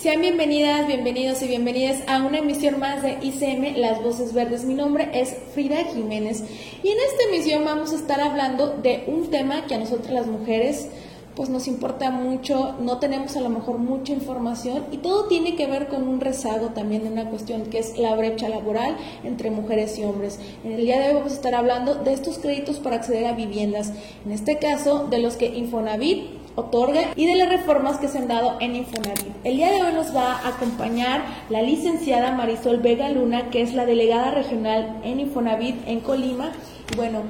Sean bienvenidas, bienvenidos y bienvenidas a una emisión más de ICM Las Voces Verdes. Mi nombre es Frida Jiménez y en esta emisión vamos a estar hablando de un tema que a nosotras las mujeres pues nos importa mucho, no tenemos a lo mejor mucha información y todo tiene que ver con un rezago también de una cuestión que es la brecha laboral entre mujeres y hombres. En el día de hoy vamos a estar hablando de estos créditos para acceder a viviendas, en este caso de los que Infonavit otorga y de las reformas que se han dado en Infonavit. El día de hoy nos va a acompañar la licenciada Marisol Vega Luna, que es la delegada regional en Infonavit en Colima. Bueno,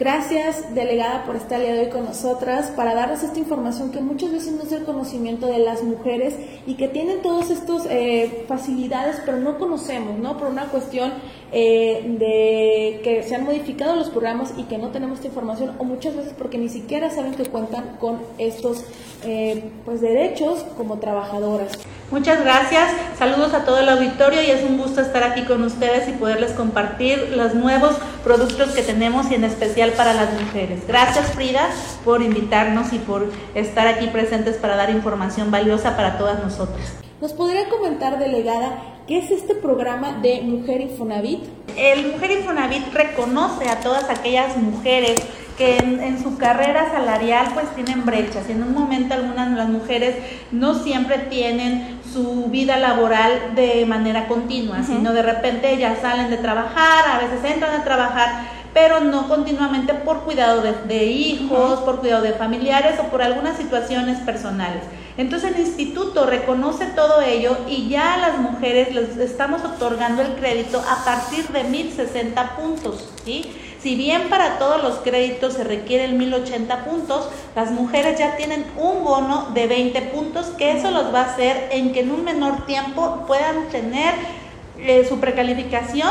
Gracias, delegada, por estar de hoy con nosotras para darnos esta información que muchas veces no es el conocimiento de las mujeres y que tienen todas estas eh, facilidades, pero no conocemos, ¿no? Por una cuestión eh, de que se han modificado los programas y que no tenemos esta información, o muchas veces porque ni siquiera saben que cuentan con estos eh, pues derechos como trabajadoras. Muchas gracias, saludos a todo el auditorio y es un gusto estar aquí con ustedes y poderles compartir los nuevos productos que tenemos y en especial para las mujeres. Gracias Frida por invitarnos y por estar aquí presentes para dar información valiosa para todas nosotras. ¿Nos podría comentar, delegada, qué es este programa de Mujer Infonavit? El Mujer Infonavit reconoce a todas aquellas mujeres que en, su carrera salarial pues tienen brechas. En un momento algunas de las mujeres no siempre tienen su vida laboral de manera continua, sino de repente ellas salen de trabajar, a veces entran a trabajar, pero no continuamente por cuidado de, hijos, por cuidado de familiares o por algunas situaciones personales. Entonces el instituto reconoce todo ello y ya a las mujeres les estamos otorgando el crédito a partir de 1060 puntos, ¿sí? Si bien para todos los créditos se requieren 1080 puntos, las mujeres ya tienen un bono de 20 puntos que eso los va a hacer en que en un menor tiempo puedan tener eh, su precalificación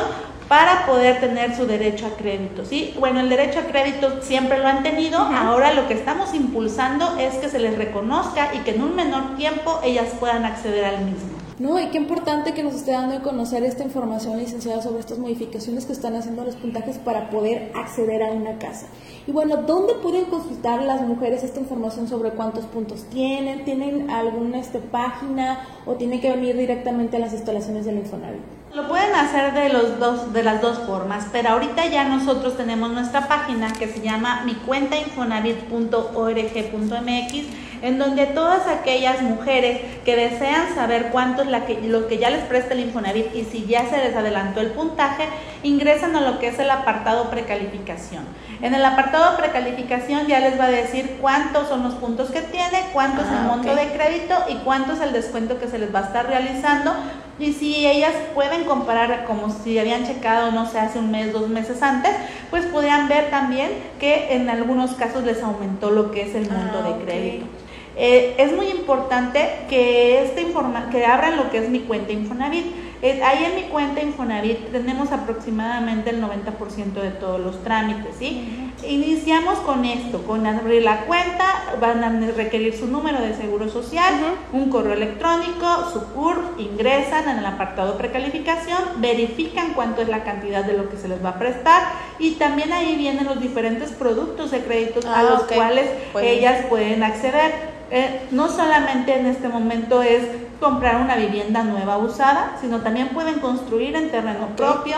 para poder tener su derecho a crédito, ¿sí? Bueno, el derecho a crédito siempre lo han tenido, ahora lo que estamos impulsando es que se les reconozca y que en un menor tiempo ellas puedan acceder al mismo. No, y qué importante que nos esté dando a conocer esta información, licenciada, sobre estas modificaciones que están haciendo los puntajes para poder acceder a una casa. Y bueno, ¿dónde pueden consultar las mujeres esta información sobre cuántos puntos tienen? ¿Tienen alguna este, página o tienen que venir directamente a las instalaciones del Infonavit? Lo pueden hacer de, los dos, de las dos formas, pero ahorita ya nosotros tenemos nuestra página que se llama micuentainfonavit.org.mx en donde todas aquellas mujeres que desean saber cuánto es la que, lo que ya les presta el Infonavit y si ya se les adelantó el puntaje, ingresan a lo que es el apartado precalificación. En el apartado precalificación ya les va a decir cuántos son los puntos que tiene, cuánto es el ah, monto de crédito y cuánto es el descuento que se les va a estar realizando. Y si ellas pueden comparar como si habían checado, no sé, hace un mes, dos meses antes, pues podrían ver también que en algunos casos les aumentó lo que es el monto ah, de crédito. Eh, es muy importante que, este informa que abran lo que es mi cuenta Infonavit. Ahí en mi cuenta Infonavit tenemos aproximadamente el 90% de todos los trámites, ¿sí? Iniciamos con esto, con abrir la cuenta, van a requerir su número de seguro social, un correo electrónico, su CUR, ingresan en el apartado precalificación, verifican cuánto es la cantidad de lo que se les va a prestar y también ahí vienen los diferentes productos de créditos a ah, los cuales ellas pueden acceder. Eh, no solamente en este momento es comprar una vivienda nueva usada, sino también pueden construir en terreno propio,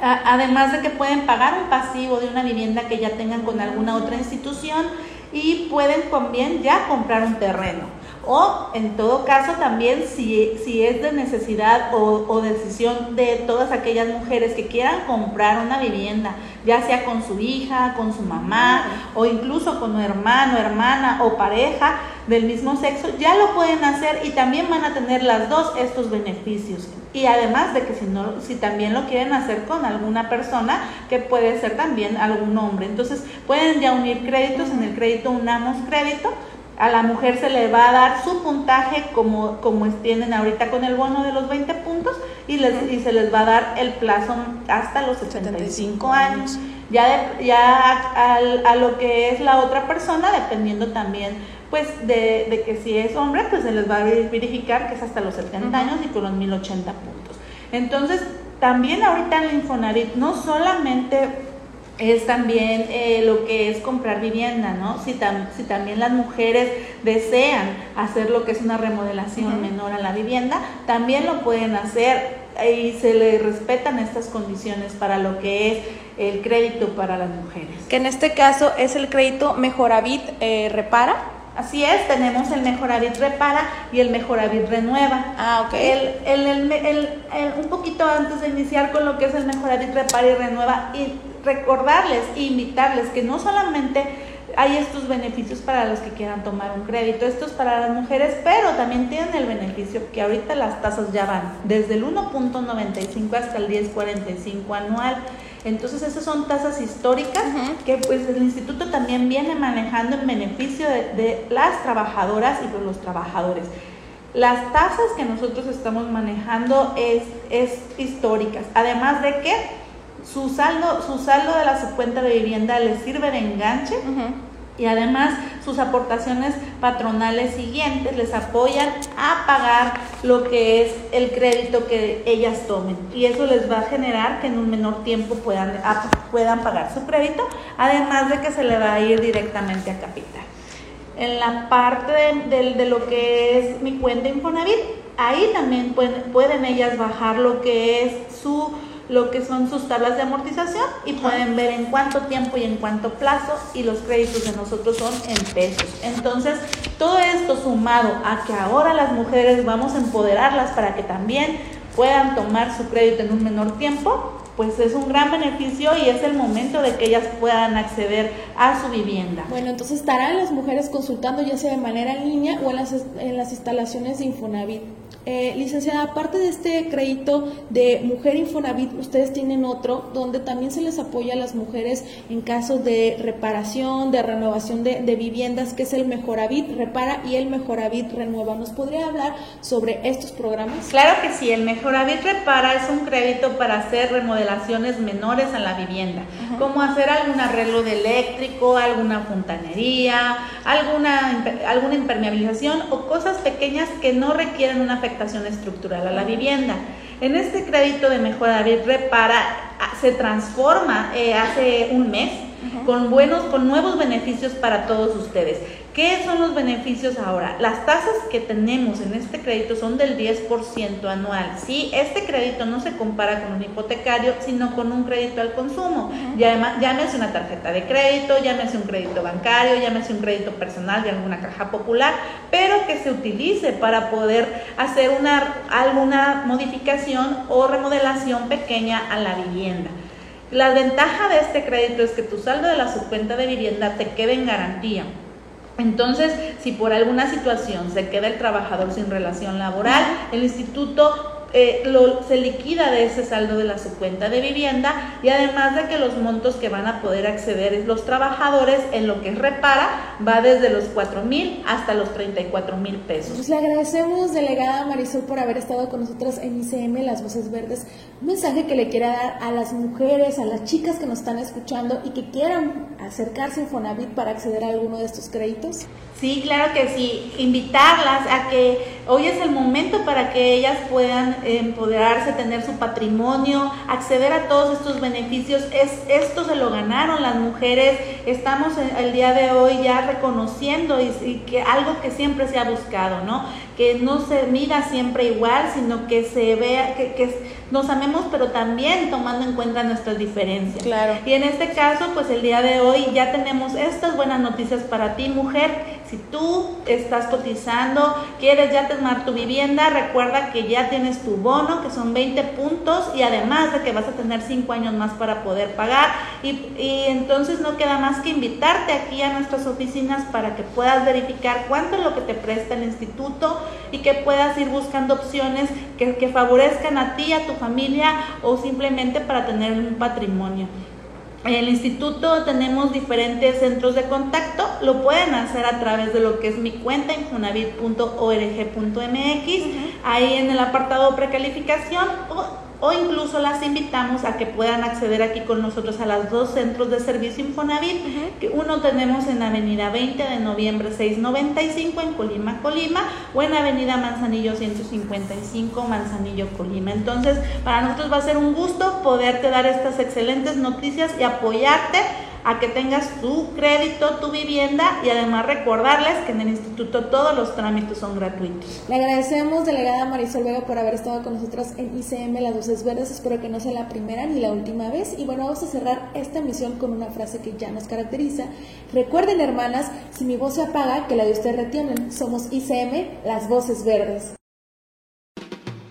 además de que pueden pagar un pasivo de una vivienda que ya tengan con alguna otra institución y pueden también ya comprar un terreno. O en todo caso también si, si es de necesidad o, decisión de todas aquellas mujeres que quieran comprar una vivienda, ya sea con su hija, con su mamá o incluso con un hermano, hermana o pareja, del mismo sexo, ya lo pueden hacer y también van a tener las dos estos beneficios. Y además de que si, no, si también lo quieren hacer con alguna persona, que puede ser también algún hombre. Entonces pueden ya unir créditos, en el crédito unamos crédito, a la mujer se le va a dar su puntaje como, como tienen ahorita con el bono de los 20 puntos y, les, y se les va a dar el plazo hasta los 75 años. Ya, ya a, lo que es la otra persona, dependiendo también pues de, de, que si es hombre, pues se les va a verificar que es hasta los 70 años y con los 1080 puntos. Entonces, también ahorita en el Infonavit no solamente es también eh, lo que es comprar vivienda, ¿no? Si, si, también las mujeres desean hacer lo que es una remodelación menor a la vivienda, también lo pueden hacer y se le respetan estas condiciones para lo que es el crédito para las mujeres. Que en este caso es el crédito Mejoravit eh, Repara. Así es, tenemos el Mejoravit Repara y el Mejoravit Renueva. Ah, ok. El, el, un poquito antes de iniciar con lo que es el Mejoravit Repara y Renueva, y recordarles e invitarles que no solamente hay estos beneficios para los que quieran tomar un crédito, esto es para las mujeres, pero también tienen el beneficio que ahorita las tasas ya van desde el 1.95 hasta el 10.45 anual. Entonces esas son tasas históricas que pues el instituto también viene manejando en beneficio de, de las trabajadoras y de los trabajadores. Las tasas que nosotros estamos manejando es, es históricas, además de que su saldo, su saldo de la cuenta de vivienda les sirve de enganche y además sus aportaciones patronales siguientes les apoyan a pagar lo que es el crédito que ellas tomen y eso les va a generar que en un menor tiempo puedan, puedan pagar su crédito, además de que se le va a ir directamente a capital. En la parte de, de lo que es mi cuenta Infonavit, ahí también pueden, pueden ellas bajar lo que es su lo que son sus tablas de amortización y pueden ver en cuánto tiempo y en cuánto plazo y los créditos de nosotros son en pesos. Entonces, todo esto sumado a que ahora las mujeres vamos a empoderarlas para que también puedan tomar su crédito en un menor tiempo, pues es un gran beneficio y es el momento de que ellas puedan acceder a su vivienda. Bueno, entonces estarán las mujeres consultando ya sea de manera en línea o en las, en las instalaciones de Infonavit. Eh, licenciada, aparte de este crédito de Mujer Infonavit, ustedes tienen otro donde también se les apoya a las mujeres en caso de reparación, de renovación de, viviendas, que es el Mejoravit Repara y el Mejoravit Renueva. ¿Nos podría hablar sobre estos programas? Claro que sí, el Mejoravit Repara es un crédito para hacer remodelaciones menores a la vivienda, como hacer algún arreglo de eléctrico, alguna fontanería, alguna, alguna impermeabilización o cosas pequeñas que no requieren una afectación estructural a la vivienda. En este crédito de mejora David Repara se transforma eh, hace un mes con buenos, con nuevos beneficios para todos ustedes. ¿Qué son los beneficios ahora? Las tasas que tenemos en este crédito son del 10% anual. ¿sí? Este crédito no se compara con un hipotecario, sino con un crédito al consumo. llámese una tarjeta de crédito, llámese un crédito bancario, llámese un crédito personal de alguna caja popular, pero que se utilice para poder hacer una, alguna modificación o remodelación pequeña a la vivienda. La ventaja de este crédito es que tu saldo de la subcuenta de vivienda te quede en garantía. Entonces, si por alguna situación se queda el trabajador sin relación laboral, el instituto eh, lo, se liquida de ese saldo de la subcuenta de vivienda y además de que los montos que van a poder acceder los trabajadores en lo que es repara va desde los 4 mil hasta los 34 mil pesos. Pues le agradecemos, delegada Marisol, por haber estado con nosotros en ICM Las Voces Verdes. Un mensaje que le quiera dar a las mujeres, a las chicas que nos están escuchando y que quieran acercarse a Infonavit para acceder a alguno de estos créditos. Sí, claro que sí. Invitarlas a que hoy es el momento para que ellas puedan empoderarse, tener su patrimonio, acceder a todos estos beneficios. Es, esto se lo ganaron las mujeres. Estamos el día de hoy ya reconociendo y, que algo que siempre se ha buscado, ¿no? Que no se mida siempre igual, sino que se vea, que, que nos amemos, pero también tomando en cuenta nuestras diferencias. Claro. Y en este caso, pues el día de hoy ya tenemos estas buenas noticias para ti, mujer si tú estás cotizando, quieres ya tomar tu vivienda, recuerda que ya tienes tu bono, que son 20 puntos, y además de que vas a tener 5 años más para poder pagar. Y, entonces no queda más que invitarte aquí a nuestras oficinas para que puedas verificar cuánto es lo que te presta el instituto y que puedas ir buscando opciones que, que favorezcan a ti, a tu familia o simplemente para tener un patrimonio. En el instituto tenemos diferentes centros de contacto, lo pueden hacer a través de lo que es mi cuenta infonavit.org.mx, ahí en el apartado precalificación o o incluso las invitamos a que puedan acceder aquí con nosotros a los dos centros de servicio Infonavit, que uno tenemos en Avenida 20 de Noviembre 695 en Colima, Colima, o en Avenida Manzanillo 155 Manzanillo, Colima. Entonces, para nosotros va a ser un gusto poderte dar estas excelentes noticias y apoyarte a que tengas tu crédito, tu vivienda y además recordarles que en el instituto todos los trámites son gratuitos. Le agradecemos, delegada Marisol Vega, por haber estado con nosotros en ICM Las Luces Verdes. Espero que no sea la primera ni la última vez. Y bueno, vamos a cerrar esta emisión con una frase que ya nos caracteriza. Recuerden, hermanas, si mi voz se apaga, que la de ustedes retienen. Somos ICM Las Voces Verdes.